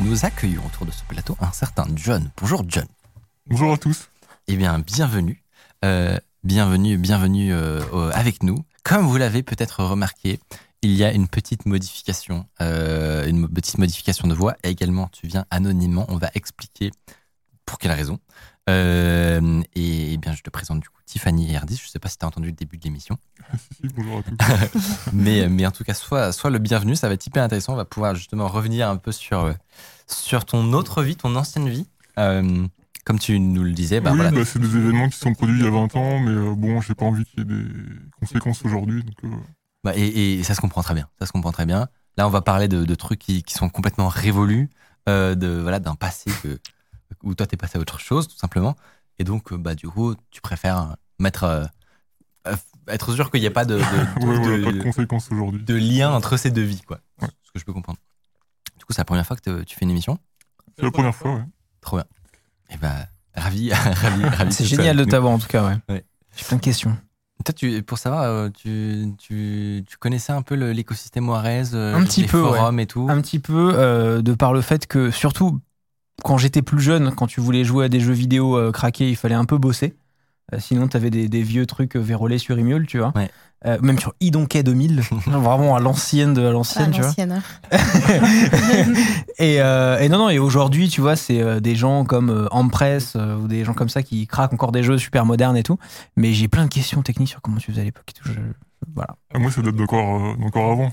Nous accueillons autour de ce plateau un certain John. Bonjour John. Bonjour à tous. Eh bien, bienvenue. Euh, bienvenue, bienvenue euh, avec nous. Comme vous l'avez peut-être remarqué, il y a une petite modification, euh, une petite modification de voix. Et également, tu viens anonymement. On va expliquer pour quelle raison. Euh, et, eh bien, je te présente du coup Tiffany et Erdis. Je ne sais pas si tu as entendu le début de l'émission. Si, si, bonjour à tous. mais, mais en tout cas, soit, soit le bienvenu. Ça va être hyper intéressant. On va pouvoir justement revenir un peu sur, sur ton autre vie, ton ancienne vie. Euh, comme tu nous le disais, bah oui, voilà. bah, c'est des événements qui sont produits il y a 20 ans, mais euh, bon, j'ai pas envie qu'il y ait des conséquences aujourd'hui. Euh, Bah, et, et ça se comprend très bien. Ça se comprend très bien. Là, on va parler de, de trucs qui, qui sont complètement révolus, euh, de voilà, d'un passé que, où toi t'es passé à autre chose, tout simplement. Et donc, bah, du coup, tu préfères mettre, être sûr qu'il n'y a pas de, de, ouais, de- voilà, pas de conséquences aujourd'hui. de lien entre ces deux vies, quoi. Ouais. Ce que je peux comprendre. Coup, c'est la première fois que tu fais une émission. C'est la première fois, ouais. Trop bien. Et bah, ravi, ravi, ravi. C'est tu génial de t'avoir en tout cas, ouais. Ouais. J'ai plein de questions. Toi, tu, pour savoir, euh, tu, tu, tu connaissais un peu l'écosystème Juarez, euh, Un petit les peu, ouais. forums et tout. Un petit peu euh, de par le fait que, surtout quand j'étais plus jeune, quand tu voulais jouer à des jeux vidéo euh, craqués, il fallait un peu bosser. Euh, sinon, t'avais des, des vieux trucs vérolés sur Imule, tu vois. Ouais. Euh, même sur Idonkey 2000, vraiment à l'ancienne de l'ancienne, tu vois. et, euh, et non, non, et aujourd'hui, tu vois, c'est euh, des gens comme euh, Ampress euh, ou des gens comme ça qui craquent encore des jeux super modernes et tout. Mais j'ai plein de questions techniques sur comment tu faisais à l'époque et tout. Je- Voilà. Ah, moi, ça date d'encore euh, d'encore avant.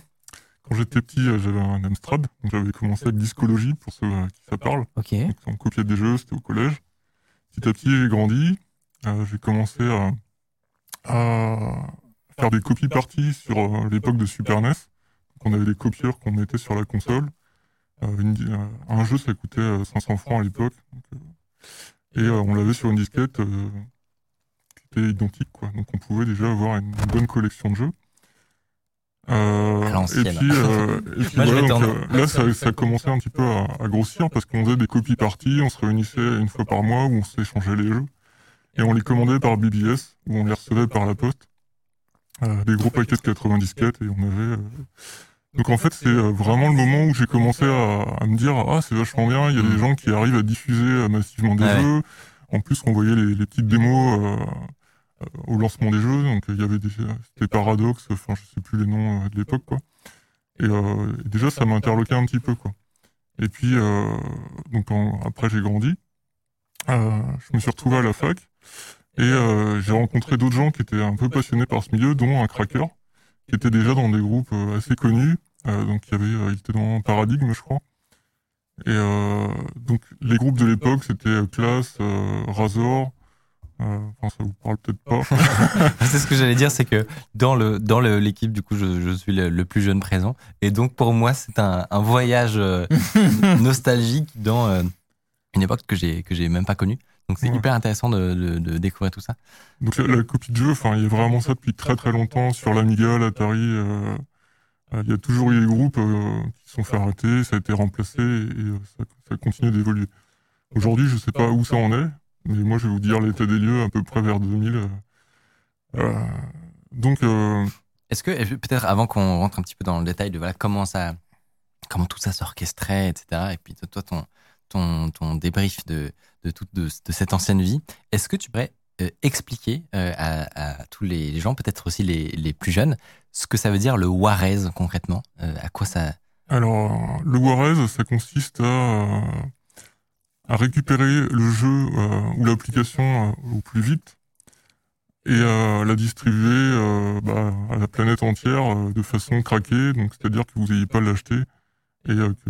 Quand j'étais petit, j'avais un Amstrad. Donc, j'avais commencé avec Discologie, pour ceux à qui ça parle. Ok. Donc, on copiait des jeux, c'était au collège. Petit à petit, j'ai grandi. Euh, j'ai commencé à, à faire des copies parties sur euh, l'époque de Super NES. Donc, on avait des copieurs qu'on mettait sur la console. Euh, une- euh, un jeu, ça coûtait euh, 500 francs à l'époque. Et on l'avait sur une disquette qui était identique. Quoi. Donc on pouvait déjà avoir une bonne collection de jeux. Euh, et puis, euh, et puis Moi, voilà, donc, euh, là, ça, ça commençait un petit peu à, à grossir parce qu'on faisait des copies parties, on se réunissait une fois par mois où on s'échangeait les jeux. Et on les commandait par BBS, où on les recevait par la poste. Euh, des gros paquets de 90 disquettes et on avait... euh, Donc en fait, c'est euh, vraiment le moment où j'ai commencé à, à me dire « Ah, c'est vachement bien, il y a Mm. des gens qui arrivent à diffuser massivement des Ouais. jeux. » En plus, on voyait les, les petites démos euh, au lancement des jeux. Donc il y avait des... C'était Paradox, enfin je sais plus les noms de l'époque, quoi. Et, euh, et déjà, ça m'interloquait un petit peu, quoi. Et puis, euh, donc en- après, j'ai grandi. Euh, je me suis retrouvé à la fac. Et euh, j'ai rencontré d'autres gens qui étaient un peu passionnés par ce milieu, dont un cracker, qui était déjà dans des groupes euh, assez connus. Euh, donc il y avait, euh, il était dans Paradigme, je crois. Et euh, donc les groupes de l'époque, c'était euh, Class, euh, Razor. Euh, enfin, ça vous parle peut-être pas. c'est ce que j'allais dire, c'est que dans le dans le- l'équipe, du coup, je, je suis le, le plus jeune présent, et donc pour moi, c'est un, un voyage euh, nostalgique dans euh, une époque que j'ai que j'ai même pas connue. Donc c'est Ouais. hyper intéressant de, de- de découvrir tout ça. Donc la, la copie de jeu, enfin, il y a vraiment ça depuis très très longtemps sur l'Amiga, l'Atari. euh, euh, il y a toujours eu des groupes euh, qui se sont fait arrêter, ça a été remplacé et euh, ça, ça continue d'évoluer. Aujourd'hui, je sais pas où ça en est, mais moi je vais vous dire l'état des lieux à peu près vers 2000. euh, euh, donc, Est-ce que peut-être avant qu'on rentre un petit peu dans le détail de voilà comment ça, comment tout ça s'orchestrait, etc. Et puis toi ton ton ton débrief de de toute de, cette ancienne vie, est-ce que tu pourrais euh, expliquer euh, à, tous les, gens, peut-être aussi les, les plus jeunes, ce que ça veut dire le Juarez concrètement? Euh, À quoi ça alors, le Juarez, ça consiste à, à récupérer le jeu ou l'application au plus vite et à la distribuer bah, à la planète entière de façon craquée, donc c'est-à-dire que vous n'ayez pas à l'acheter et que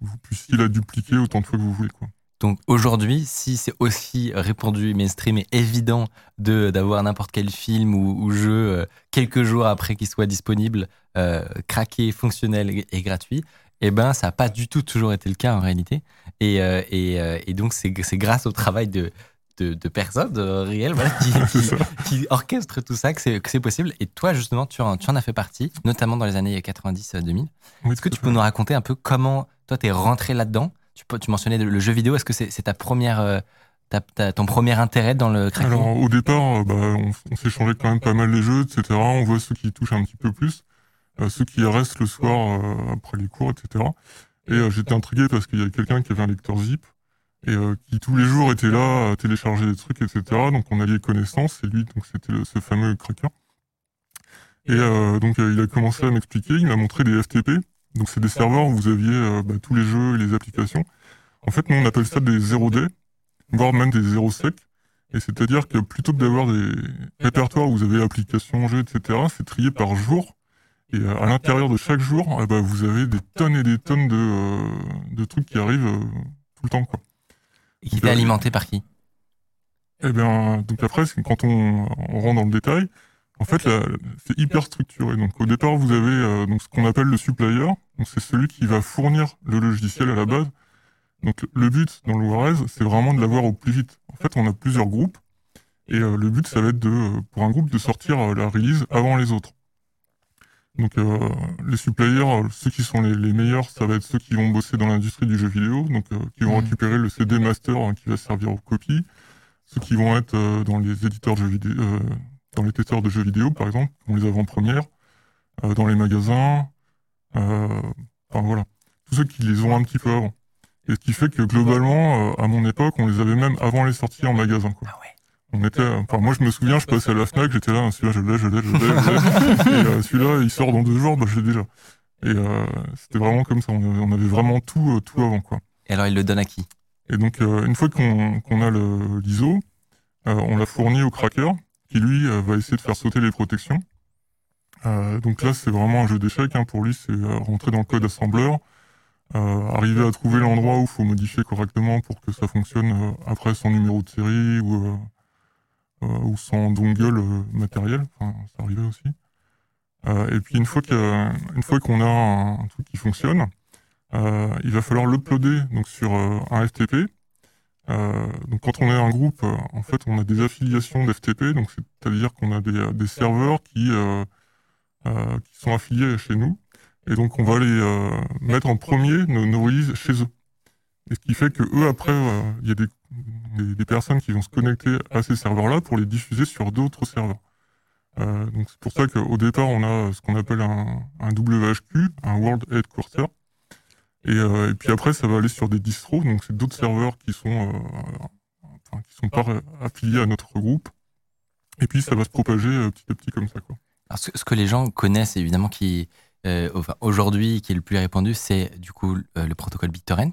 vous puissiez la dupliquer autant de fois que vous voulez. Quoi. Donc aujourd'hui, si c'est aussi répandu, mainstream et évident de d'avoir n'importe quel film ou, jeu euh, quelques jours après qu'il soit disponible, euh, craqué, fonctionnel et, gratuit, eh ben ça n'a pas du tout toujours été le cas en réalité. Et, euh, et, donc c'est grâce au travail de, de, personnes réelles qui, orchestrent tout ça que c'est possible. Et toi justement, tu en, tu en as fait partie, notamment dans les années 90-2000. Est-ce que tu peux nous raconter un peu comment toi t'es rentré là-dedans tu, mentionnais le jeu vidéo. Est-ce que c'est ta première, euh, ton premier intérêt dans le cracking? Alors, au départ, euh, bah, on, changé quand même pas mal les jeux, etc. On voit ceux qui touchent un petit peu plus, euh, ceux qui restent le soir après les cours, etc. Et j'étais intrigué parce qu'il y avait quelqu'un qui avait un lecteur zip et qui tous les jours était là à télécharger des trucs, etc. Donc on a lié connaissance et lui, donc c'était ce fameux cracker. Et donc il a commencé à m'expliquer, il m'a montré des FTP, donc c'est des serveurs où vous aviez euh, bah, tous les jeux et les applications. En fait, nous on appelle ça des 0D, voire même des 0 sec. Et c'est-à-dire que plutôt que d'avoir des répertoires où vous avez applications, jeux, etc., c'est trié par jour. Et euh, à l'intérieur de chaque jour, eh ben, vous avez des tonnes et des tonnes de, euh, de trucs qui arrivent tout le temps. Quoi. Et qui est alimenté par qui? Eh bien, donc après, quand on, on rentre dans le détail, en fait, c'est hyper structuré. Donc, au départ, vous avez euh, donc ce qu'on appelle le supplier. Donc, c'est celui qui va fournir le logiciel à la base. Donc, le but dans Juarez, c'est vraiment de l'avoir au plus vite. En fait, on a plusieurs groupes. Et euh, le but, ça va être de, pour un groupe de sortir euh, la release avant les autres. Donc, les suppliers, ceux qui sont les, meilleurs, ça va être ceux qui vont bosser dans l'industrie du jeu vidéo, donc qui vont mmh. récupérer le CD master hein, qui va servir aux copies. Ceux qui vont être dans les éditeurs de jeux vidéo, dans les testeurs de jeux vidéo, par exemple, dans les avant-premières, euh, dans les magasins, euh, enfin voilà, tous ceux qui les ont un petit peu avant. Et ce qui fait que globalement, euh, à mon époque, on les avait même avant les sorties en magasin. Quoi. Ah ouais. On était, enfin moi je me souviens, je passais à la Fnac, j'étais là, celui-là je l'ai, je l'ai, je l'ai, et euh, celui-là il sort dans deux jours, bah je l'ai déjà. Et euh, c'était vraiment comme ça, on avait, vraiment tout, tout avant quoi. Et alors il le donne à qui? Et donc une fois qu'on qu'on a le l'ISO, on l'a fourni au cracker qui lui euh, va essayer de faire sauter les protections. Euh, donc là, c'est vraiment un jeu d'échecs. Hein. Pour lui, c'est euh, rentrer dans le code assembleur, arriver à trouver l'endroit où il faut modifier correctement pour que ça fonctionne après son numéro de série ou, ou son dongle matériel. Ça arrivait aussi. et puis une fois qu'on a, un, truc qui fonctionne, il va falloir l'uploader donc sur un FTP donc quand on est un groupe, euh, en fait, on a des affiliations d'FTP, donc c'est-à-dire qu'on a des, des, serveurs qui, euh, euh, qui sont affiliés chez nous, et donc on va les euh, mettre en premier nos, nos, releases chez eux. Et ce qui fait que eux après, il y a des, des, personnes qui vont se connecter à ces serveurs-là pour les diffuser sur d'autres serveurs. donc c'est pour ça qu'au départ, on a ce qu'on appelle un, un WHQ, un World Headquarter, et, euh, et, puis après, ça va aller sur des distros, donc c'est d'autres serveurs qui sont, euh, enfin, qui sont pas affiliés à notre groupe. Et puis ça va se propager euh, petit à petit comme ça. Quoi. Alors, ce, que les gens connaissent évidemment, qui euh, enfin, aujourd'hui, qui est le plus répandu, c'est du coup le protocole BitTorrent.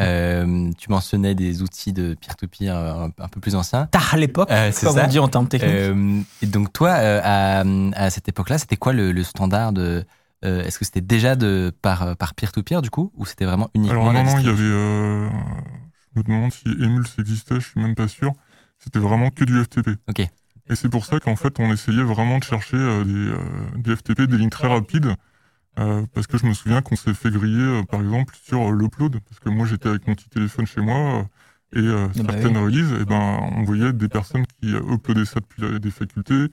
Euh, tu mentionnais des outils de peer-to-peer un, peu plus anciens. Tard à l'époque, euh, comme ça. on dit en termes techniques. et donc toi, à, à, cette époque-là, c'était quoi le, le standard de, euh, est-ce que c'était déjà de par par peer-to-peer du coup ou c'était vraiment uniquement Alors non, non, il y avait. Euh, je me demande si Emulse existait, je suis même pas sûr. C'était vraiment que du FTP. Ok. Et c'est pour ça qu'en fait, on essayait vraiment de chercher euh, des, des, FTP, des lignes très rapides. parce que je me souviens qu'on s'est fait griller, par exemple, sur l'upload. Parce que moi, j'étais avec mon petit téléphone chez moi. et ah bah certaines releases, et ben, on voyait des personnes qui uploadaient ça depuis des facultés.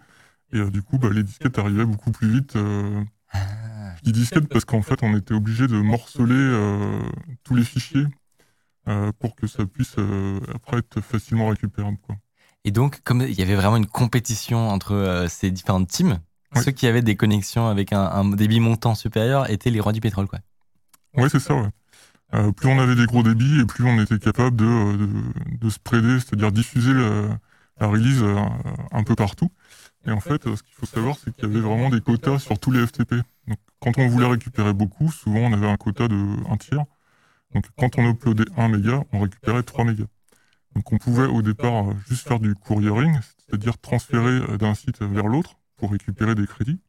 Et du coup, bah, les disquettes arrivaient beaucoup plus vite ah. Je dis disquette parce qu'en fait, on était obligé de morceler euh, tous les fichiers euh, pour que ça puisse euh, après être facilement récupérable. Quoi. Et donc, comme il y avait vraiment une compétition entre ces différentes teams, ceux qui avaient des connexions avec un, débit montant supérieur étaient les rois du pétrole, quoi. Ouais, c'est ça, ouais. plus on avait des gros débits et plus on était capable de, de, de spreader, c'est-à-dire diffuser la release un peu partout. Et en fait, ce qu'il faut savoir, c'est qu'il y avait vraiment des quotas sur tous les FTP. Donc, quand on voulait récupérer beaucoup, souvent on avait un quota de 1 tiers. Donc, quand on uploadait 1 méga, on récupérait 3 mégas. Donc, on pouvait au départ juste faire du couriering, c'est-à-dire transférer d'un site vers l'autre pour récupérer des crédits.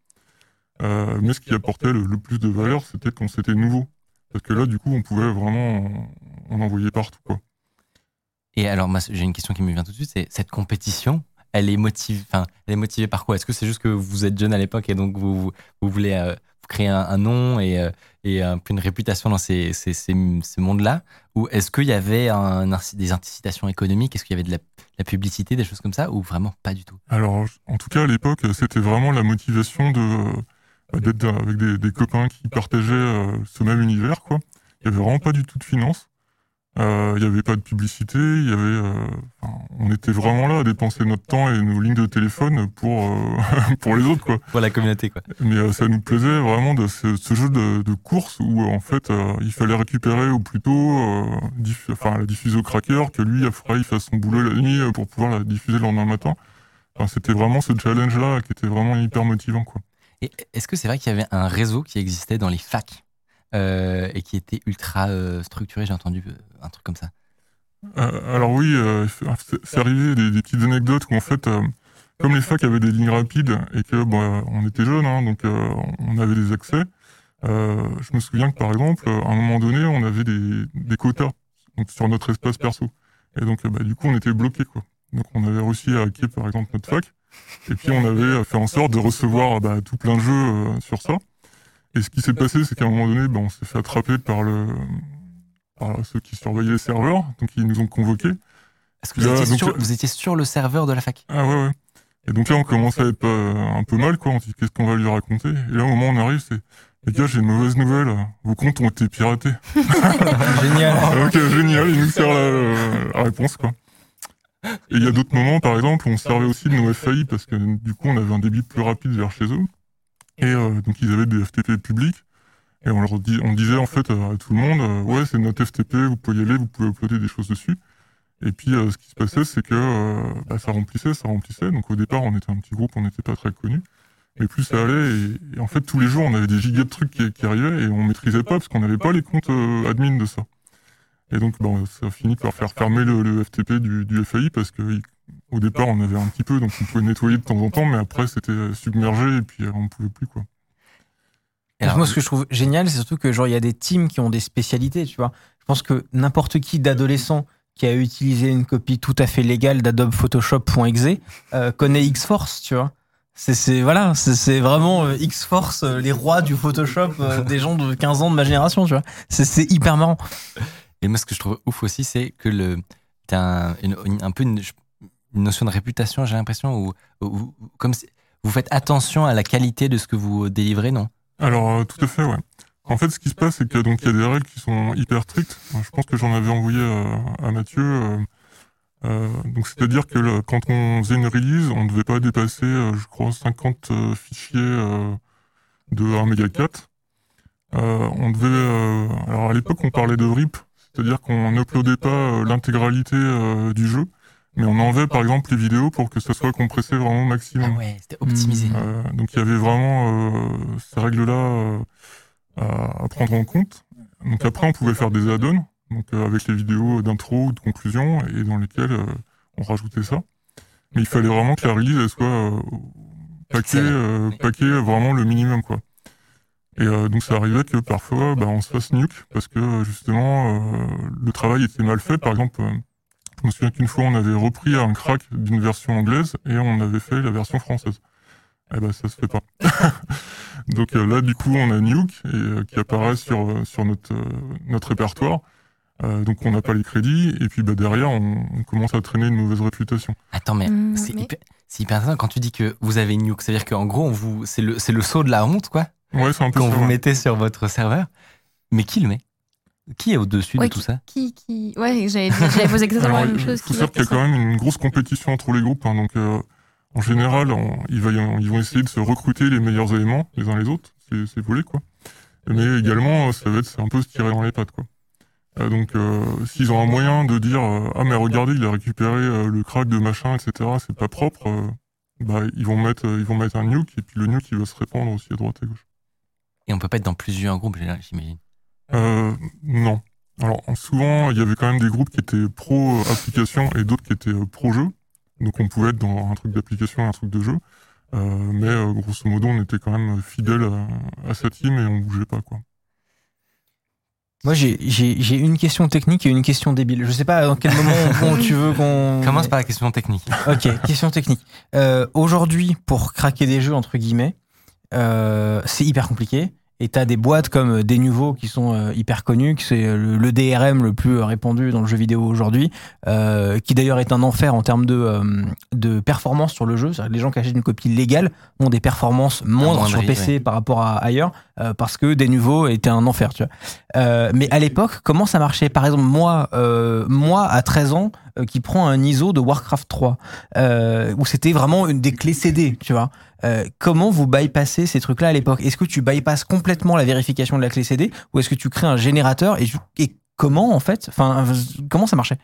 Euh, mais ce qui apportait le, plus de valeur, c'était quand c'était nouveau. Parce que là, du coup, on pouvait vraiment en, envoyer partout. Quoi. Et alors, j'ai une question qui me vient tout de suite, c'est cette compétition, elle est elle est motivée par quoi? Est-ce que c'est juste que vous êtes jeune à l'époque et donc vous voulez euh, créer un, nom et, euh, et une réputation dans ces, ce monde-là Ou est-ce qu'il y avait des incitations économiques? Est-ce qu'il y avait de la, publicité, des choses comme ça? Ou vraiment pas du tout? Alors, en tout cas, à l'époque, c'était vraiment la motivation de euh, d'être avec des, copains qui partageaient euh, ce même univers, quoi. Il y avait vraiment pas du tout de Euh, il y avait pas de publicité. Il y avait, euh, on était vraiment là à dépenser notre temps et nos lignes de téléphone pour euh, pour les autres, quoi. Pour la communauté, quoi. Mais ça nous plaisait vraiment de ce, ce jeu de, de course où en fait il fallait récupérer au plus tôt, diff- enfin la diffuser au cracker, que lui après il fasse son boulot la nuit pour pouvoir la diffuser le lendemain matin. Enfin, c'était vraiment ce challenge-là qui était vraiment hyper motivant quoi. Et est-ce que c'est vrai qu'il y avait un réseau qui existait dans les facs? Et qui était ultra euh, structuré J'ai entendu euh, un truc comme ça. Euh, alors oui, euh, c'est arrivé des, petites anecdotes où en fait, euh, comme les facs avaient des lignes rapides et que bon, on était jeunes, hein, donc euh, on avait des accès. euh, je me souviens que par exemple, à un moment donné, on avait des, quotas sur notre espace perso. Et donc, euh, bah, du coup, on était bloqué quoi. Donc, on avait réussi à hacker par exemple notre fac. Et puis, on avait fait en sorte de recevoir bah, tout plein de jeux euh, sur ça. Et ce qui s'est passé, c'est qu'à un moment donné, bah, on s'est fait attraper par le par ceux qui surveillaient les serveurs, donc ils nous ont convoqués. Est-ce que vous, Là, étiez donc, sur, euh, vous étiez sur le serveur de la fac? Ah ouais, ouais. Et donc là, on commence à être euh, un peu mal, quoi. On se dit, qu'est-ce qu'on va lui raconter? Et là, au moment où on arrive, c'est, les gars, j'ai une mauvaise nouvelle. Vos comptes ont été piratés. Génial. Ah, ok, génial, il nous sert la, la réponse, quoi. Et il y a d'autres moments, par exemple, où on servait aussi de nos FAI parce que du coup, on avait un débit plus rapide vers chez eux. Et euh, donc, ils avaient des FTP publics. Et on leur dit, on disait en fait à tout le monde, euh, ouais, c'est notre FTP, vous pouvez y aller, vous pouvez uploader des choses dessus. Et puis, euh, ce qui se passait, c'est que euh, bah, ça remplissait, ça remplissait. Donc, au départ, on était un petit groupe, on n'était pas très connus. Mais plus ça allait, et, en fait, tous les jours, on avait des gigas de trucs qui, arrivaient et on maîtrisait pas parce qu'on n'avait pas les comptes admin de ça. Et donc, bon, ça a fini par faire fermer le, FTP du, FAI parce que il- au départ, on avait un petit peu, donc on pouvait nettoyer de temps en temps, mais après, c'était submergé et puis euh, on pouvait plus, quoi. Et alors, moi, ce que je trouve génial, c'est surtout que genre il y a des teams qui ont des spécialités, tu vois. Je pense que n'importe qui d'adolescent qui a utilisé une copie tout à fait légale d'Adobe Photoshop.exe euh, connaît X-Force, tu vois. C'est, voilà, c'est, vraiment euh, X-Force, euh, les rois du Photoshop, euh, des gens de 15 ans de ma génération, tu vois. C'est, hyper marrant. Et moi, ce que je trouve ouf aussi, c'est que le, t'as un, un peu une, notion de réputation, j'ai l'impression, où- comme vous faites attention à la qualité de ce que vous délivrez, non? Alors, euh, tout à fait, ouais. En fait, ce qui se passe, c'est que donc il y a des règles qui sont hyper strictes. Je pense que j'en avais envoyé euh, à Mathieu. euh, donc, c'est-à-dire que quand on faisait une release, on ne devait pas dépasser, je crois, 50 euh, fichiers de 1 méga 4. Euh, on devait, alors à l'époque, on parlait de RIP, c'est-à-dire qu'on n'uploadait pas l'intégralité du jeu, mais on enlevait par exemple les vidéos pour que ça soit compressé vraiment au maximum. Ah ouais, c'était optimisé. Mmh. Euh, donc il y avait vraiment euh, ces règles-là euh, à, à prendre en compte. Donc après, on pouvait faire des add-ons, donc euh, avec les vidéos d'intro ou de conclusion, et dans lesquelles euh, on rajoutait ça. Mais il fallait vraiment que la release elle soit euh, paquée, euh, paquée vraiment le minimum, quoi. Et euh, donc ça arrivait que parfois, bah, on se fasse nuke parce que justement euh, le travail était mal fait. Par exemple, euh, je me souviens qu'une fois, on avait repris un crack d'une version anglaise et on avait fait la version française. Eh ben, ça se fait pas. Donc euh, là, du coup, on a Nuke et, euh, qui apparaît sur, euh, sur notre, euh, notre répertoire. Euh, donc on n'a pas les crédits et puis bah, derrière, on, on commence à traîner une mauvaise réputation. Attends, mais Mmh, c'est mais- hyper, intéressant quand tu dis que vous avez une nuke. C'est-à-dire qu'en gros, on vous, c'est le, c'est le saut de la honte, quoi, Ouais, c'est un peu ça, vous ouais. mettez sur votre serveur. Mais qui le met? Qui est au-dessus Ouais, de tout ça Qui, qui... Ouais, j'avais j'avais posé exactement Alors, la même il chose. faut qui savoir qu'il y a quand même une grosse compétition entre les groupes. hein, donc, euh, en général, on- il va ils vont essayer de se recruter les meilleurs éléments les uns les autres. C'est c'est volé, quoi. Mais également, ça va être c'est un peu se tirer dans les pattes, quoi. Euh, donc, euh, s'ils ont un moyen de dire euh, ah mais regardez, il a récupéré euh, le crack de machin, etc. C'est pas propre. euh, bah, ils vont mettre, euh, ils vont mettre un nuke et puis le nuke il va se répandre aussi à droite et à gauche. Et on peut pas être dans plusieurs groupes, j'imagine. Euh, non. Alors souvent, il y avait quand même des groupes qui étaient pro application et d'autres qui étaient euh, pro jeu. Donc on pouvait être dans un truc d'application et un truc de jeu. Euh, mais euh, grosso modo, on était quand même fidèle à, à sa team et on bougeait pas quoi. Moi, j'ai- j'ai j'ai une question technique et une question débile. Je sais pas dans quel moment on- tu veux qu'on. Commence par la question technique. Ok, question technique. Euh, Aujourd'hui, pour craquer des jeux, entre guillemets, euh, c'est hyper compliqué. Et t'as des boîtes comme Denuvo qui sont euh, hyper connues, qui c'est le, le DRM le plus répandu dans le jeu vidéo aujourd'hui, euh, qui d'ailleurs est un enfer en termes de, euh, de performance sur le jeu. C'est-à-dire que Les gens qui achètent une copie légale ont des performances moindres sur PC par rapport à ailleurs, euh, parce que Denuvo était un enfer, tu vois. Euh, mais à l'époque, comment ça marchait? Par exemple, moi, euh, moi à 13 ans, euh, qui prend un ISO de Warcraft 3, euh, où c'était vraiment une des clés CD, tu vois. Euh, comment vous bypassez ces trucs-là à l'époque? Est-ce que tu bypasses complètement la vérification de la clé CD ou est-ce que tu crées un générateur et, comment en fait? Enfin, comment ça marchait?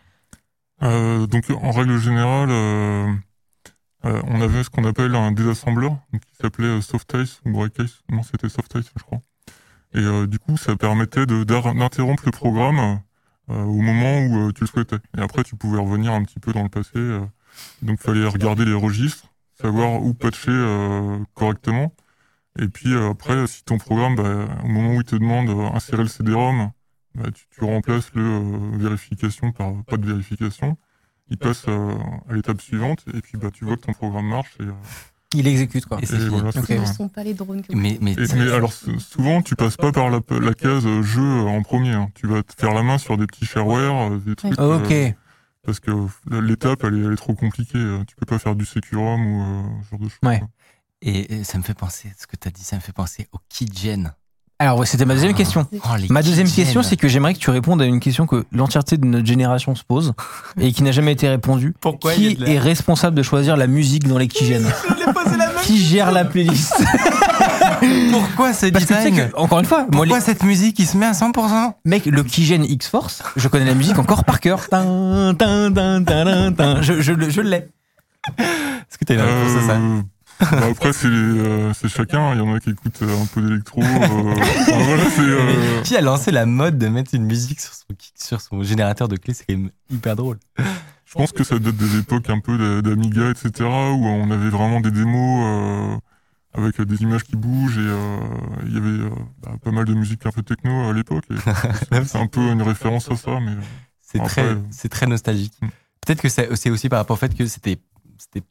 Euh, donc en règle générale, euh, on avait ce qu'on appelle un désassembleur qui s'appelait Softice ou Breakice. Non, c'était Softice, je crois. Et du coup, ça permettait d'interrompre le programme au moment où tu le souhaitais. Et après, tu pouvais revenir un petit peu dans le passé. donc, il fallait regarder les registres, savoir où patcher euh, correctement. Et puis euh, après, si ton programme, bah, au moment où il te demande euh, insérer le CD-ROM, bah, tu, tu remplaces le euh, vérification par pas de vérification. Il passe euh, à l'étape suivante et puis bah, tu vois que ton programme marche. Et, euh, Il exécute quoi. Et c'est et voilà, Ok. Ce sont pas les drones que Mais, mais, Et- mais alors souvent tu passes pas par la, la case jeu en premier. hein. Tu vas te faire la main sur des petits shareware, des trucs. Ok. euh, parce que l'étape elle est, elle est trop compliquée. euh, Tu peux pas faire du Securum ou euh, ce genre de choses. Ouais. quoi. et, et ça me fait penser, ce que tu as dit, ça me fait penser au keygen. Alors ouais, c'était ma deuxième question. Oh, Ma deuxième question, c'est que j'aimerais que tu répondes à une question que l'entièreté de notre génération se pose et qui n'a jamais été répondue. Pourquoi Qui est responsable de choisir la musique dans les Qui gère la playlist Pourquoi ce Parce que tu sais design que, encore une fois, moi, Pourquoi les- cette musique qui se met à 100% mec, le Keygen X-Force, je connais la musique encore par cœur. Tin, tin, tin, tin, tin, tin. Je, je, le- je l'ai. Est-ce que tu as une réponse à ça Euh, bah après c'est les, euh, c'est chacun. Il y en a qui écoutent euh, un peu d'électro. euh, enfin, voilà, c'est, euh, Qui a lancé la mode de mettre une musique sur son, sur son générateur de clés C'est quand même hyper drôle. Je pense que ça date des époques un peu d'a- d'Amiga, etc., où on avait vraiment des démos euh, avec euh, des images qui bougent et euh, il y avait euh, bah, pas mal de musique un peu techno à l'époque. c'est- un peu une référence à ça, mais C'est très, c'est très nostalgique. Mm. Peut-être que c'est aussi par rapport au fait que c'était, c'était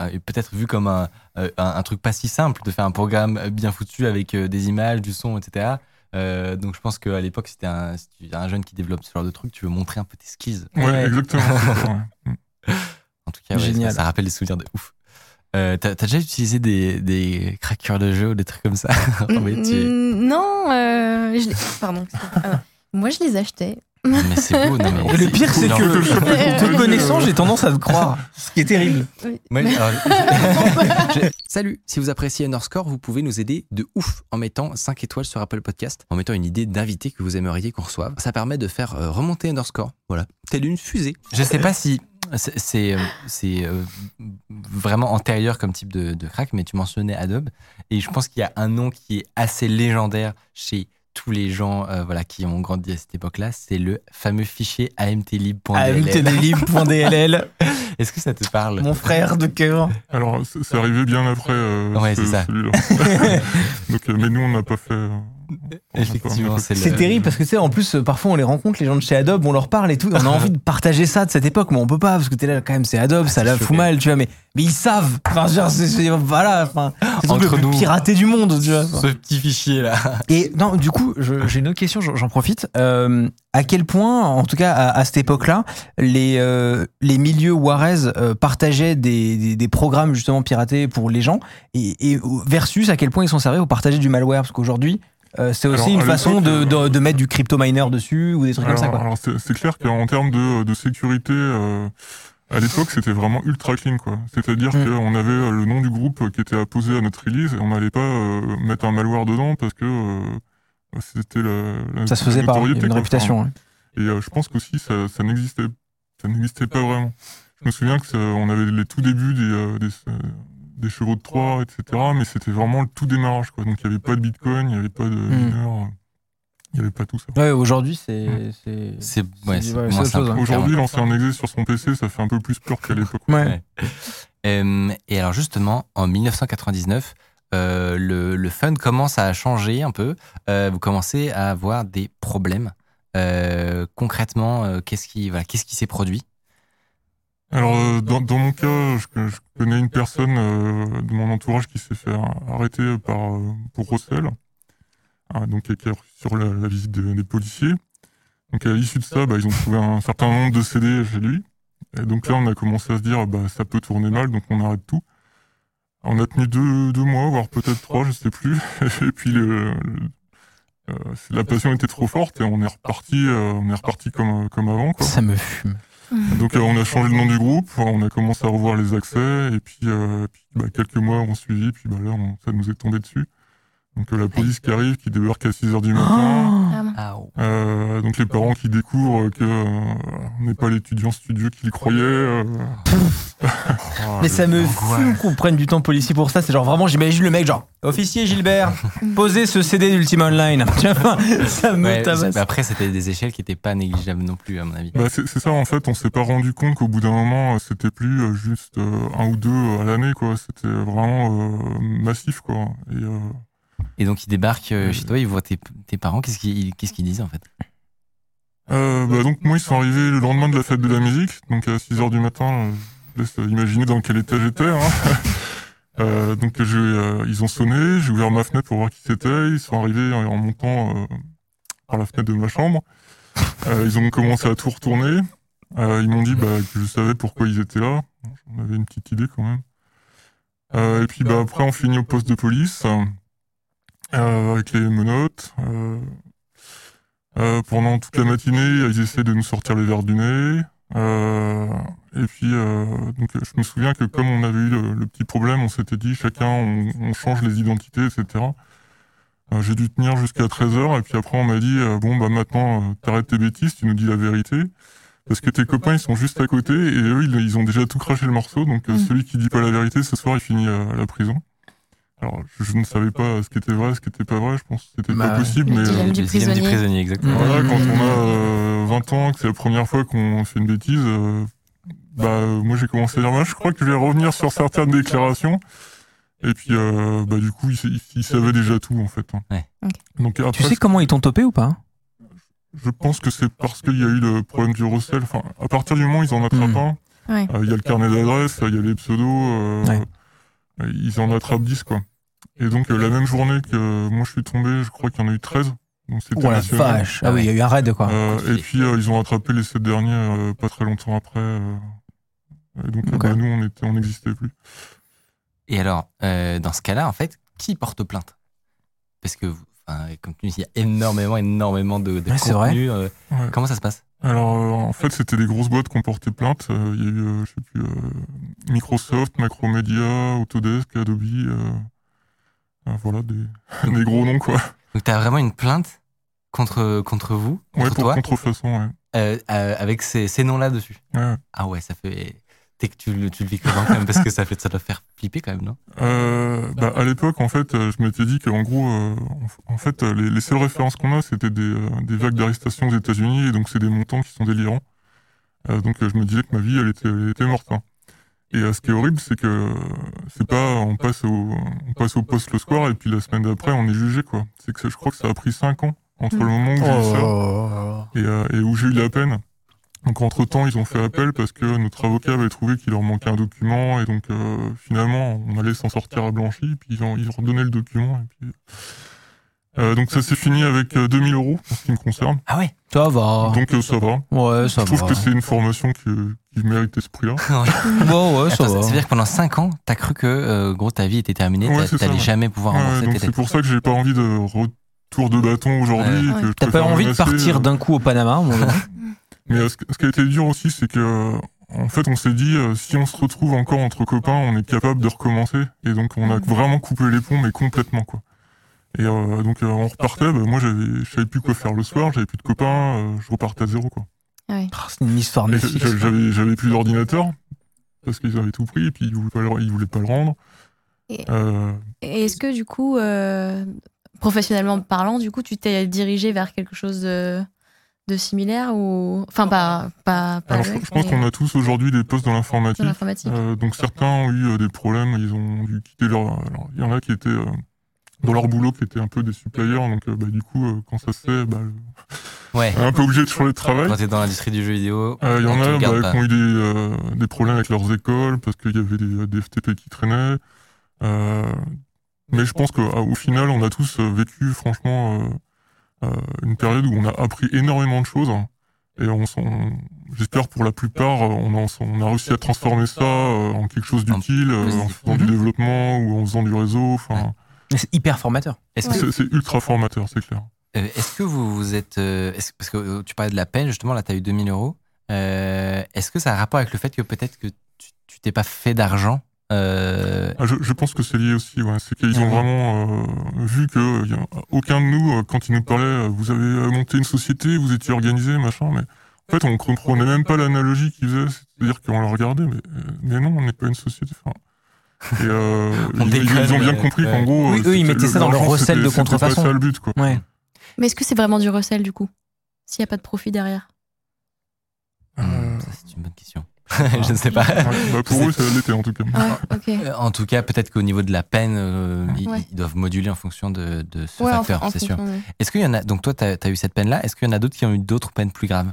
euh, peut-être vu comme un, un, un truc pas si simple de faire un programme bien foutu avec euh, des images, du son, etc. Euh, donc je pense qu'à l'époque, si t'es un, si tu es un jeune qui développe ce genre de truc, tu veux montrer un peu tes skills. ouais, Ouais. exactement. ouais. En tout cas, ouais, Génial. Ça, ça rappelle des souvenirs de ouf. Euh, T'as déjà utilisé des, des craqueurs de jeux ou des trucs comme ça? Oh, mais, tu- Mm, Non, euh, je les- pardon. Ah, moi, je les achetais. mais c'est beau, non mais Le pire, c'est genre- que, te connaissant, j'ai tendance à te croire. Ce qui est terrible. Oui. Salut, si vous appréciez Underscore, vous pouvez nous aider de ouf en mettant 5 étoiles sur Apple Podcast, en mettant une idée d'invité que vous aimeriez qu'on reçoive. Ça permet de faire euh, remonter Underscore, voilà, telle une fusée. Je sais pas si c'est- c'est euh, euh, vraiment antérieur comme type de, de crack, mais tu mentionnais Adobe, et je pense qu'il y a un nom qui est assez légendaire chez tous les gens euh, voilà, qui ont grandi à cette époque-là, c'est le fameux fichier amtlib.dll. AMTDLib.dll, Est-ce que ça te parle? Mon frère de cœur. Alors, c'est arrivé bien après euh, Ouais, ce- c'est ça. celui-là. Donc, euh, mais nous, on n'a pas fait. Effectivement, c'est le- C'est terrible parce que tu sais, en plus, euh, parfois on les rencontre, les gens de chez Adobe, on leur parle et tout. On a envie de partager ça de cette époque, mais on peut pas parce que t'es là, quand même, c'est Adobe, Ah, ça la fout mal, tu vois. Mais, mais ils savent. Enfin, dire, c'est, voilà, enfin, c'est le plus nous. piraté du monde, tu vois. ce petit fichier là. Et non, du coup, j'ai une autre question, j'en profite. Euh, à quel point, en tout cas à, à cette époque-là, les, euh, les milieux euh, partageaient des, des, des programmes justement piratés pour les gens et, et versus à quel point ils sont servis pour partager du malware? Parce qu'aujourd'hui, euh, c'est aussi Alors, une façon de, l'époque, de, de mettre du crypto miner dessus ou des trucs alors, comme ça. Quoi. alors, c'est clair qu'en termes de, de sécurité, euh, à l'époque, c'était vraiment ultra clean, quoi. C'est-à-dire Mm. qu'on avait euh, le nom du groupe qui était apposé à notre release et on n'allait pas euh, mettre un malware dedans parce que euh, c'était la, la Ça se faisait avait une quoi. réputation. Et euh, je pense qu'aussi ça, ça n'existait, ça n'existait pas vraiment. Je me souviens que ça- on avait les tout débuts des, euh, des, euh, des chevaux de Troie, etc. Mais c'était vraiment le tout démarrage, quoi. Donc il n'y avait pas de Bitcoin, il n'y avait pas de Hmm. mineurs, il n'y avait pas tout ça. Ouais, aujourd'hui, c'est. Mm. c'est- ouais, ouais, hein. Aujourd'hui, lancer un exé sur son PC, ça fait un peu plus peur qu'à l'époque. Ouais. Euh, et alors justement, en 1999, euh, le, le fun commence à changer un peu. Euh, vous commencez à avoir des problèmes. Euh, concrètement, euh, qu'est-ce qui, voilà, qu'est-ce qui s'est produit? Alors, euh, dans, dans mon cas, je, connais une personne euh, de mon entourage qui s'est fait arrêter par, euh, pour recel, Ah, donc sur la, la visite des, des policiers. Donc, à l'issue de ça, bah, ils ont trouvé un certain nombre de CD chez lui. Et donc là, on a commencé à se dire, bah, ça peut tourner mal, donc on arrête tout. On a tenu deux, deux mois, voire peut-être trois, je sais plus. Et puis le, le- euh, la passion était trop forte et on est reparti, euh, on est reparti comme, comme avant. Quoi. Ça me fume. Donc euh, on a changé le nom du groupe, on a commencé à revoir les accès et puis, euh, bah, quelques mois ont suivi, puis bah, là ça nous est tombé dessus. Donc euh, la police qui arrive, qui débarque à 6h du matin, Ah, Ah, oh. euh, donc les parents qui découvrent que euh, on n'est pas l'étudiant studieux qu'ils croyaient. euh, Mais ça me fume qu'on prenne du temps policier pour ça. C'est genre vraiment, j'imagine le mec, genre, officier Gilbert, posez ce CD d'Ultima Online. Tu vois, ça me Ouais, tabasse. mais après, c'était des échelles qui n'étaient pas négligeables non plus, à mon avis. Bah, c'est ça en fait, on s'est pas rendu compte qu'au bout d'un moment euh, c'était plus juste euh, un ou deux à l'année quoi, c'était vraiment euh, massif quoi. Et, euh, Et donc, ils débarquent euh, chez toi, ils voient tes, tes parents. Qu'est-ce qu'ils qu'est-ce qu'ils disent en fait? Euh, bah donc moi ils sont arrivés le lendemain de la fête de la musique, donc à 6h du matin, euh, je laisse euh, imaginer dans quel état j'étais. Hein. Euh, donc je, euh, ils ont sonné, j'ai ouvert ma fenêtre pour voir qui c'était, ils sont arrivés en, en montant euh, par la fenêtre de ma chambre. Euh, ils ont commencé à tout retourner. Euh, ils m'ont dit bah, que je savais pourquoi ils étaient là. J'en avais une petite idée quand même. Euh, et puis bah, après on finit au poste de police euh, avec les menottes. Euh, euh, pendant toute la matinée, ils essaient de nous sortir les verres du nez. Euh, et puis, euh, donc, je me souviens que comme on avait eu le, le petit problème, on s'était dit chacun, on, on change les identités, etc. Euh, J'ai dû tenir jusqu'à 13h, et puis après, on m'a dit, euh, bon, bah maintenant, euh, t'arrêtes tes bêtises, tu nous dis la vérité. Parce que tes copains, ils sont juste à côté, et eux, ils, ils ont déjà tout craché le morceau, donc euh, Mm. celui qui dit pas la vérité, ce soir, il finit à la prison. Alors, je, je ne savais pas ce qui était vrai, ce qui était pas vrai, je pense que c'était Bah, pas possible, le mais... dilemme euh, du Le dilemme du prisonnier. prisonnier, exactement. voilà, quand on a euh, 20 ans, que c'est la première fois qu'on fait une bêtise, euh, bah moi j'ai commencé à dire, moi je crois que je vais revenir sur certaines déclarations. Et puis euh, bah du coup ils, savaient déjà tout en fait. hein. Ouais. Donc après, Tu sais comment ils t'ont topé ou pas? je pense que c'est parce qu'il y a eu le problème du recel. Enfin, à partir du moment où ils en attrapent Mhm. un, Ouais. euh, il y a le carnet d'adresse, il y a les pseudos, euh, Ouais. Ils en attrapent 10 quoi. Et donc euh, la même journée que moi je suis tombé, je crois qu'il y en a eu 13. Donc c'était Oh vache Ah oui, il y a eu un raid quoi. Euh, et puis euh, ils ont attrapé les sept derniers euh, pas très longtemps après. euh, et donc bah, nous on était, on n'existait plus. Et alors, euh, dans ce cas-là, en fait, qui porte plainte? Parce que, vous- enfin, comme tu dis, il y a énormément, énormément de, de Ouais, vrai. euh, Ouais. comment ça se passe? Alors euh, en fait c'était des grosses boîtes qui ont porté plainte. Euh, Il y a eu euh, je sais plus Microsoft, Macromedia, Autodesk, Adobe. voilà des, des gros noms quoi. Donc, tu as vraiment une plainte contre, contre vous, contre Ouais pour toi, contrefaçon. Ouais. avec ces, ces noms-là dessus? Ouais. Ah ouais, ça fait. T'es que tu, le- tu le vis comment quand même Parce que ça, fait, ça doit faire flipper quand même, non? Euh, bah, à l'époque, en fait, euh, je m'étais dit qu'en gros, euh, en, fait, les, les seules références qu'on a, c'était des, euh, des vagues d'arrestation aux États-Unis, et donc c'est des montants qui sont délirants. Euh, donc je me disais que ma vie, elle était, elle était morte. hein. Et ce qui est horrible, c'est que c'est pas, on passe au, on passe au poste le soir, et puis la semaine d'après, on est jugé, quoi. C'est que ça- je crois que ça a pris cinq ans entre le moment où j'ai eu ça Oh. et, et où j'ai eu la peine. Donc entre temps, ils ont fait appel parce que notre avocat avait trouvé qu'il leur manquait un document et donc euh, finalement, on allait s'en sortir à blanchi. Puis ils ont, ils ont redonné le document. Et puis... Euh, donc ça s'est fini avec euh, 2000 euros en ce qui me concerne. Ah ouais Ça va. Donc euh, ça va. Ouais, ça Je trouve va. que c'est une formation qui, qui mérite ce prix-là. Bon, ouais, ça Attends, va. ça veut dire que pendant 5 ans, t'as cru que euh, gros ta vie était terminée, Ouais, t'allais ouais. jamais pouvoir Ouais, rembourser donc tes c'est pour ça que j'ai pas envie de retour de bâton aujourd'hui. Ouais. T'as pas envie de partir euh, d'un coup au Panama mon gars Mais ce, qui a été dur aussi, c'est que euh, en fait, on s'est dit euh, si on se retrouve encore entre copains, on est capable de recommencer. Et donc, on a vraiment coupé les ponts, mais complètement quoi. Et euh, donc, euh, on repartait. bah, moi, j'avais, je savais plus quoi faire le soir. J'avais plus de copains. euh, je repartais à zéro quoi. Ouais. Ah, C'est une histoire j'a- j'avais, j'avais plus d'ordinateur parce qu'ils avaient tout pris et puis ils voulaient pas le, ils voulaient pas le rendre. Et- Euh, Et Est-ce que du coup, euh, professionnellement parlant, du coup, tu t'es dirigé vers quelque chose de, de similaire ou enfin pas pas, pas Alors, je, avec, je pense mais qu'on a tous aujourd'hui des postes dans dans l'informatique. Euh, donc certains ont eu euh, des problèmes, ils ont dû quitter leur. Alors, il y en a qui étaient euh, dans leur boulot, qui étaient un peu des suppliers, donc euh, bah, du coup, euh, quand ça se fait, bah, Ouais. on est un peu obligé de changer de travail. Quand t'es dans l'industrie du jeu vidéo, Euh, Il y en a bah, qui ont eu des, euh, des problèmes avec leurs écoles parce qu'il y avait des, des FTP qui traînaient. Euh, mais je pense qu'au final, on a tous vécu franchement une période où on a appris énormément de choses. Et on, s'en- j'espère pour la plupart, euh, on a, on a réussi à transformer ça euh, en quelque chose d'utile, euh, en faisant du Mhm. développement ou en faisant du réseau. Enfin, C'est hyper formateur. Est-ce que, c'est, c'est ultra formateur, c'est clair. euh, est-ce que vous, vous êtes. euh, est-ce- parce que euh, tu parlais de la peine, justement, là, tu as eu 2000 euros. Euh, est-ce que ça a un rapport avec le fait que peut-être que tu, tu t'es pas fait d'argent euh, Ah, je, je pense que c'est lié aussi. Ouais. C'est qu'ils ont vraiment euh, vu que y a aucun de nous, euh, quand ils nous parlaient, euh, vous avez euh, monté une société, vous étiez organisé, machin, mais en fait, on comprenait même pas l'analogie qu'ils faisaient. C'est-à-dire qu'on le regardait, mais, euh, mais non, on n'est pas une société. Enfin, et euh, On ils, ont bien mais- compris qu'en gros, Oui, euh, eux, ils mettaient ça dans leur recel de c'était pas contrefaçon. ça le but, quoi. Ouais. Mais est-ce que c'est vraiment du recel du coup? S'il n'y a pas de profit derrière? Ça, C'est une bonne question. je ne sais pas. Ouais, bah, pour eux, ça l'était en tout cas. Ouais, ok. Euh, En tout cas, peut-être qu'au niveau de la peine, euh, ils, Ouais. ils doivent moduler en fonction de, de ce Ouais, facteur, c'est sûr. Est-ce qu'il y en a. Donc, toi, tu as, eu cette peine-là. Est-ce qu'il y en a d'autres qui ont eu d'autres peines plus graves?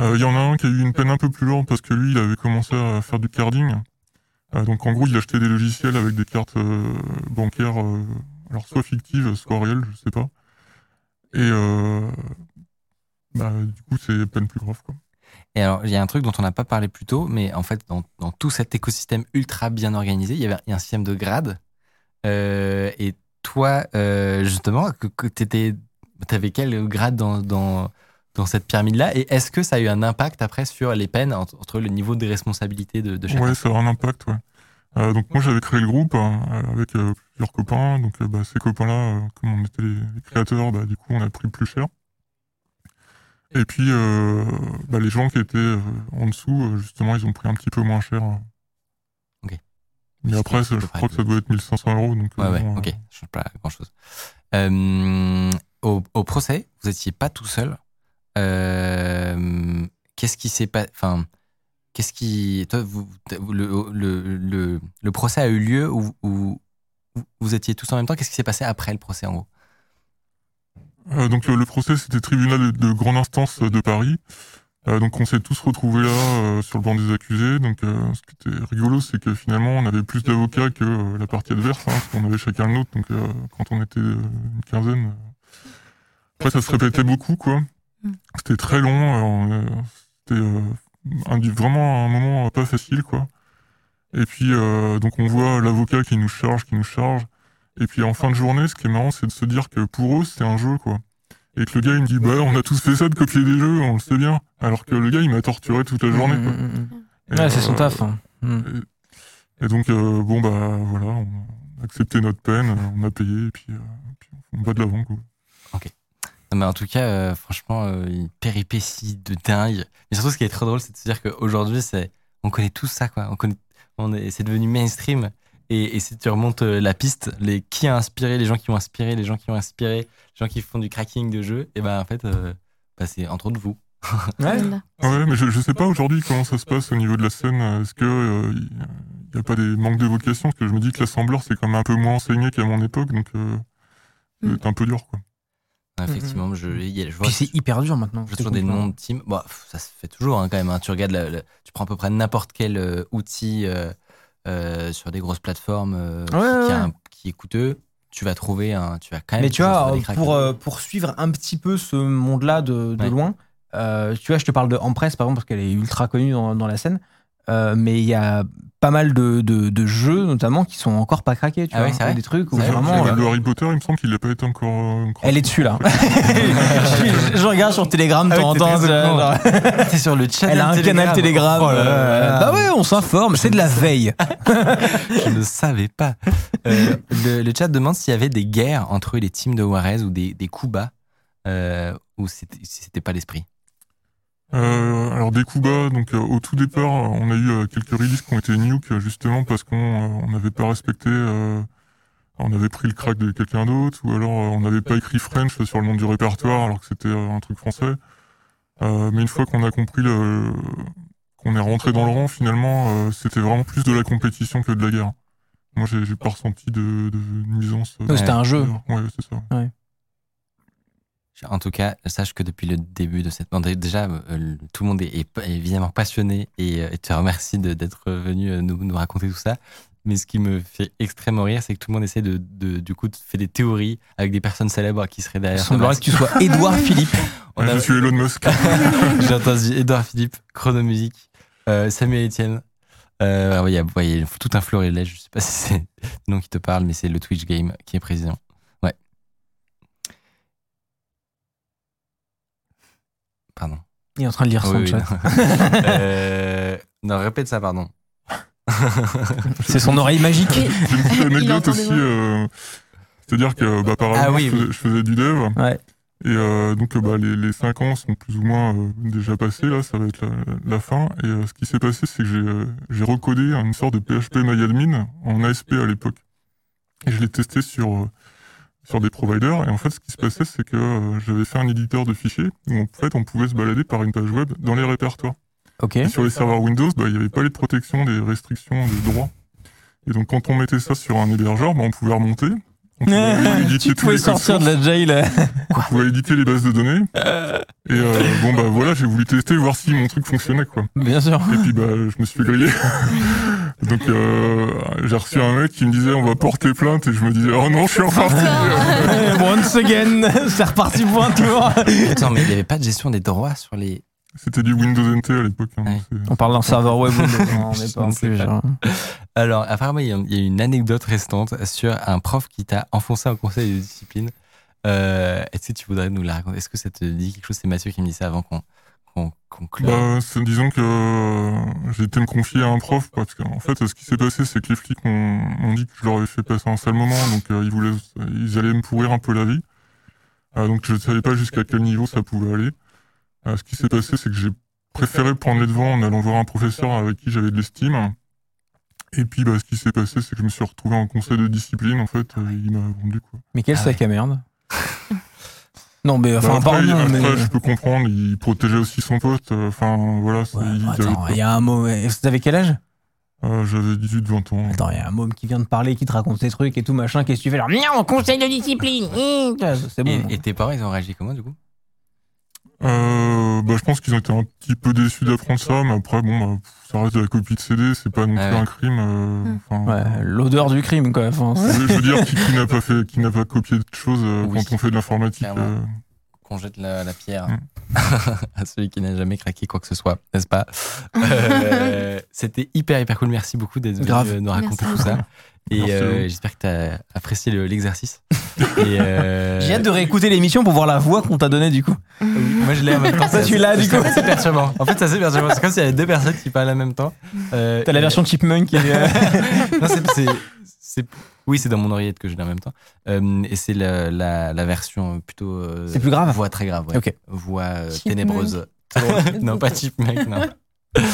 Euh, Il y en a un qui a eu une peine un peu plus lourde parce que lui, il avait commencé à faire du carding. Euh, donc en gros, il achetait des logiciels avec des cartes euh, bancaires, euh, alors soit fictives, soit réelles, je sais pas. Et euh, bah, du coup, c'est peine plus grave. Quoi. Et alors, il y a un truc dont on n'a pas parlé plus tôt, mais en fait, dans, tout cet écosystème ultra bien organisé, il y avait un système de grades. Euh, et toi, euh, justement, t'étais, t'avais quel grade dans, cette pyramide-là? Et est-ce que ça a eu un impact après sur les peines entre, le niveau de responsabilité de, chacun? Ouais, ça a un impact, ouais. Euh, donc moi, j'avais créé le groupe euh, avec plusieurs copains. Donc bah, ces copains-là, comme on était les créateurs, bah, du coup, on a pris plus cher. Et puis, euh, bah, les gens qui étaient euh, en dessous, euh, justement, ils ont pris un petit peu moins cher. Ok. Mais après, je crois que ça doit être 1500 euros. Donc, Ouais, ouais, bon, ok, change pas grand-chose. Euh, au, au procès, vous étiez pas tout seul. Euh, qu'est-ce qui s'est pas, enfin, qu'est-ce qui, toi, vous, le, le, le, le procès a eu lieu où, où- vous étiez tous en même temps? Qu'est-ce qui s'est passé après le procès, en gros? Donc le, le procès, c'était tribunal de, de grande instance de Paris. Euh, donc on s'est tous retrouvés là euh, sur le banc des accusés. Donc euh, ce qui était rigolo, c'est que finalement on avait plus d'avocats que euh, la partie adverse, hein, parce qu'on avait chacun le nôtre. Donc euh, quand on était euh, une quinzaine, euh, après ça se répétait beaucoup, quoi. Mm. C'était très long. euh, euh, c'était euh, vraiment un moment pas facile, quoi. Et puis euh, donc on voit l'avocat qui nous charge, qui nous charge. Et puis en fin de journée, ce qui est marrant, c'est de se dire que pour eux, c'est un jeu, quoi. Et que le gars, il me dit, bah, on a tous fait ça de copier des jeux, on le sait bien. Alors que le gars, il m'a torturé toute la journée, quoi. Mm, mm, mm. Et, Ouais, c'est son euh, taf. hein. Mm. Et, et donc, euh, bon, bah, voilà, on a accepté notre peine, on a payé, et puis, euh, puis on va de l'avant, quoi. Non, mais en tout cas, euh, franchement, euh, une péripétie de dingue. Mais surtout, ce qui est trop drôle, c'est de se dire qu'aujourd'hui, c'est, on connaît tout ça, quoi. On connaît, on est, c'est devenu mainstream. Et, et si tu remontes euh, la piste, les qui a inspiré, les gens qui ont inspiré, les gens qui ont inspiré, les gens qui font du cracking de jeux, et ben en fait, euh, bah, c'est entre autres vous. Ouais. Ouais, mais je, je sais pas aujourd'hui comment ça se passe au niveau de la scène. Est-ce que euh, il y a pas des manques de vocation? Parce que je me dis que l'assembleur, c'est quand même un peu moins enseigné qu'à mon époque, donc euh, Mm. c'est un peu dur, quoi. Effectivement, je, il y a- je vois Puis c'est hyper dur maintenant. je vois toujours des noms de teams. Bon, pff, ça se fait toujours hein, quand même. hein. Tu regardes, tu prends à peu près n'importe quel euh, outil euh, sur des grosses plateformes euh, qui, Ouais, qui ouais. a un- qui est coûteux. Tu vas trouver un, tu vas quand même. Mais tu vois, euh, pour, pour suivre un petit peu ce monde-là de, de Ouais. loin, tu vois, je te parle de Empress par exemple parce qu'elle est ultra connue dans, dans la scène, euh, mais il y a pas mal de, de, de jeux notamment qui sont encore pas craqués, tu Ah vois, ouais, c'est vrai des trucs où C'est vrai, vraiment. le, euh, le Harry Potter, il me semble qu'il n'a pas été encore. euh, elle est dessus là. je, je regarde sur Telegram de Ah temps en temps. T'es sur le chat. Elle a un canal Telegram. Oh là euh, là. bah ouais, on s'informe, c'est de la veille. Je ne savais pas. Euh, le, le chat demande s'il y avait des guerres entre les teams de Juarez ou des, des coups bas, euh, ou c'était si c'était pas l'esprit. Euh, alors des coups bas, donc euh, au tout départ, euh, on a eu euh, quelques releases qui ont été nuke euh, justement parce qu'on euh, on n'avait pas respecté, euh, on avait pris le crack de quelqu'un d'autre, ou alors euh, on n'avait pas écrit French sur le nom du répertoire alors que c'était euh, un truc français. Euh, mais une fois qu'on a compris le, qu'on est rentré dans le rang, finalement, euh, c'était vraiment plus de la compétition que de la guerre. Moi, j'ai j'ai pas ressenti de, de nuisance. euh, c'était un jeu. Ouais, c'est ça. En tout cas, sache que depuis le début de cette. déjà, euh, tout le monde est, évidemment passionné et, euh, et te remercie de- d'être venu euh, nous, nous raconter tout ça. Mais ce qui me fait extrêmement rire, c'est que tout le monde essaie de, de- du coup, de faire des théories avec des personnes célèbres qui seraient Il derrière. semblerait masque. que tu sois Édouard Philippe. On Ouais, a- Je suis Elon Musk. J'ai entendu Edouard Philippe, Chronomusique, euh, Samuel Etienne. Euh, ouais, il y a, ouais, il y a tout un florilège. Je sais pas si c'est le nom qui te parle, mais c'est le Twitch Game qui est président. Ouais. Pardon. Il est en train de lire son Oui, oui, chat. non. Euh, non, répète ça, pardon. C'est son oreille magique. J'ai une anecdote aussi. euh, C'est-à-dire que, bah, par Ah exemple, oui, je, faisais, je faisais du dev. Ouais. Et euh, donc, bah, les, les 5 ans sont plus ou moins euh, déjà passés, là, ça va être la, la fin. Et euh, ce qui s'est passé, c'est que j'ai j'ai recodé une sorte de PHP MyAdmin en ASP à l'époque. Et je l'ai testé sur, euh, sur des providers. Et en fait, ce qui se passait, c'est que euh, j'avais fait un éditeur de fichiers où en fait, on pouvait se balader par une page web dans les répertoires. Ok. Et sur les serveurs Windows, bah, il n'y avait pas les protections des restrictions de droit. Et donc, quand on mettait ça sur un hébergeur, bah, on pouvait remonter. On pouvait éditer tu tous pouvais les codes sortir de la jail. on pouvait éditer les bases de données. Et euh, bon, bah voilà, j'ai voulu tester, voir si mon truc fonctionnait, quoi. Bien sûr. Et puis, bah, je me suis fait griller. Donc, euh, j'ai reçu un mec qui me disait, on va porter plainte, et je me disais, oh non, je suis reparti. Once again, c'est reparti pour un tour. Attends, mais il n'y avait pas de gestion des droits sur les. C'était du Windows NT à l'époque. hein. Ouais. On parle d'un serveur web. on n'est Je pas en ne sais plus, pas. genre. Alors, apparemment, il y a- il y a une anecdote restante sur un prof qui t'a enfoncé en conseil de discipline. Euh, Est-ce que tu voudrais nous la raconter? Est-ce que ça te dit quelque chose? C'est Mathieu qui me dit ça avant qu'on qu'on conclue. Bah, disons que euh, j'ai été me confier à un prof parce qu'en fait, ce qui s'est passé, c'est que les flics m'ont dit que je leur avais fait passer un sale moment, donc euh, ils voulaient, ils allaient me pourrir un peu la vie. Euh, donc je ne savais pas jusqu'à quel niveau ça pouvait aller. Euh, ce qui s'est passé, c'est que j'ai préféré prendre les devants en allant voir un professeur avec qui j'avais de l'estime. Et puis, bah, ce qui s'est passé, c'est que je me suis retrouvé en conseil de discipline. En fait, euh, il m'a vendu quoi. Mais quel Ah sac à merde. Non, mais enfin, Bah, après, pardon, après, mais. je peux comprendre. Il protégeait aussi son pote. euh, Enfin, voilà. Ouais, il attends, il y a un mot. T'avais quel âge? Euh, J'avais 18-20 ans. Attends, il y a un môme qui vient de parler, qui te raconte ses trucs et tout machin. Qu'est-ce que tu fais là Non, conseil de discipline. Hum, C'est bon. Et, et tes parents, ils ont réagi comment du coup? Euh, bah, je pense qu'ils ont été un petit peu déçus d'apprendre ça, mais après, bon, bah, ça reste de la copie de CD, c'est pas non Ah plus ouais. un crime. euh, Hmm. Ouais, l'odeur du crime, quoi. Enfin, je, je veux dire, qui, qui n'a pas fait, qui n'a pas copié de choses euh, Oui, quand on fait de l'informatique. Qu'on jette la, la pierre Mm. à celui qui n'a jamais craqué quoi que ce soit, n'est-ce pas Euh, C'était hyper, hyper cool. Merci beaucoup d'être venu Grave. euh, nous raconter Merci tout ça. Et euh, j'espère que tu as apprécié le- l'exercice. Euh, J'ai hâte de réécouter l'émission pour voir la voix qu'on t'a donnée du coup. Moi je l'ai en même temps. Ça, tu l'as, du coup. C'est perturbant. En fait, ça c'est perturbant. C'est comme s'il y avait deux personnes qui parlent en même temps. Euh, T'as la version Chipmunk qui est. Non, c'est- c'est- c'est- Oui, c'est dans mon oreillette que je l'ai en même temps. Euh, et c'est la, la, la version plutôt. euh, C'est plus grave Voix très grave. ouais. Ok. Voix euh, ténébreuse. non, pas Chipmunk, non.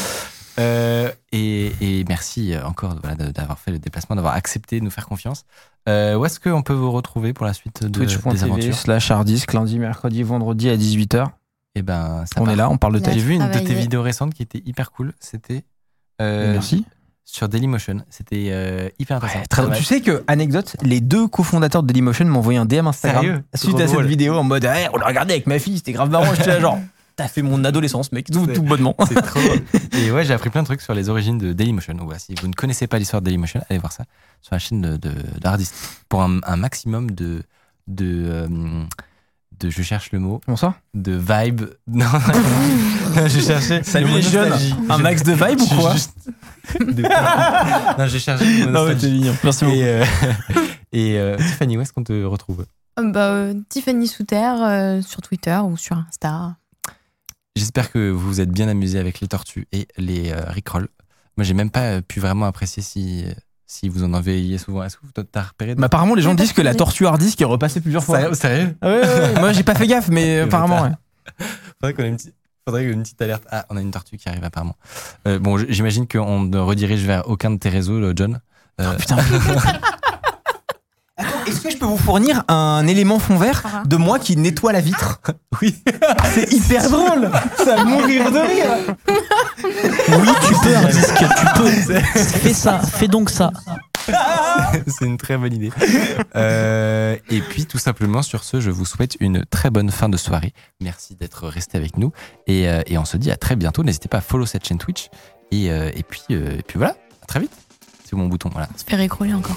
Euh, et, et merci encore voilà, d'avoir fait le déplacement, d'avoir accepté de nous faire confiance. Euh, où est-ce qu'on peut vous retrouver pour la suite de, des aventures slash harddisk lundi, mercredi, vendredi à 18h. Eh ben, ça On part. est là, on parle de tech. J'ai vu une de tes vidéos récentes qui était hyper cool. C'était euh, Merci. Sur Dailymotion. C'était euh, hyper intéressant. Ouais, très- Tu sais que, anecdote, les deux cofondateurs de Dailymotion m'ont envoyé un DM Instagram Sérieux? Suite à cette vidéo en mode hey, on l'a regardé avec ma fille, c'était grave marrant. J'étais là genre, t'as fait mon adolescence, mec, tout, bonnement. C'est trop. Et ouais, j'ai appris plein de trucs sur les origines de Dailymotion. Donc voilà, si vous ne connaissez pas l'histoire de Dailymotion, allez voir ça sur la chaîne de, de, d'Hardist. Pour un, un maximum de. de, euh, de je cherche le mot, Bonsoir. de vibe. Non, j'ai cherché. Salut les jeunes. Un Je- max de vibe je ou quoi? juste- de- Non, j'ai cherché le mot Non, mais t'es mignon. Merci beaucoup. Et, euh, et euh, Tiffany, où est-ce qu'on te retrouve? Euh, bah, euh, Tiffany Souter euh, sur Twitter ou sur Insta. J'espère que vous vous êtes bien amusé avec les tortues et les euh, Rickrolls. Moi, j'ai même pas pu vraiment apprécier si, euh, si vous en envoyiez souvent. Est-ce que vous t'as repéré Mais apparemment, les gens disent que la tortue harddisk est repassée plusieurs fois. Sérieux, sérieux Ah ouais, ouais, ouais. Moi, j'ai pas fait gaffe, mais apparemment. Faudrait qu'on ait une petite, faudrait une petite alerte. Ah, on a une tortue qui arrive apparemment. Euh, bon, j'imagine qu'on ne redirige vers aucun de tes réseaux, le John. Euh, Putain. Attends, Est-ce que je peux vous fournir un élément fond vert Ah. de moi qui nettoie la vitre? Oui. C'est hyper drôle Ça va mourir de rire Oui, tu peux, Hardisk, tu peux. Fais ça, fais donc ça. C'est une très bonne idée. Euh, et puis, tout simplement, sur ce, je vous souhaite une très bonne fin de soirée. Merci d'être resté avec nous. Et, euh, et on se dit à très bientôt. N'hésitez pas à follow cette chaîne Twitch. Et, euh, et, puis, euh, et puis voilà, à très vite. C'est mon bouton. Voilà. Se faire écrouler encore.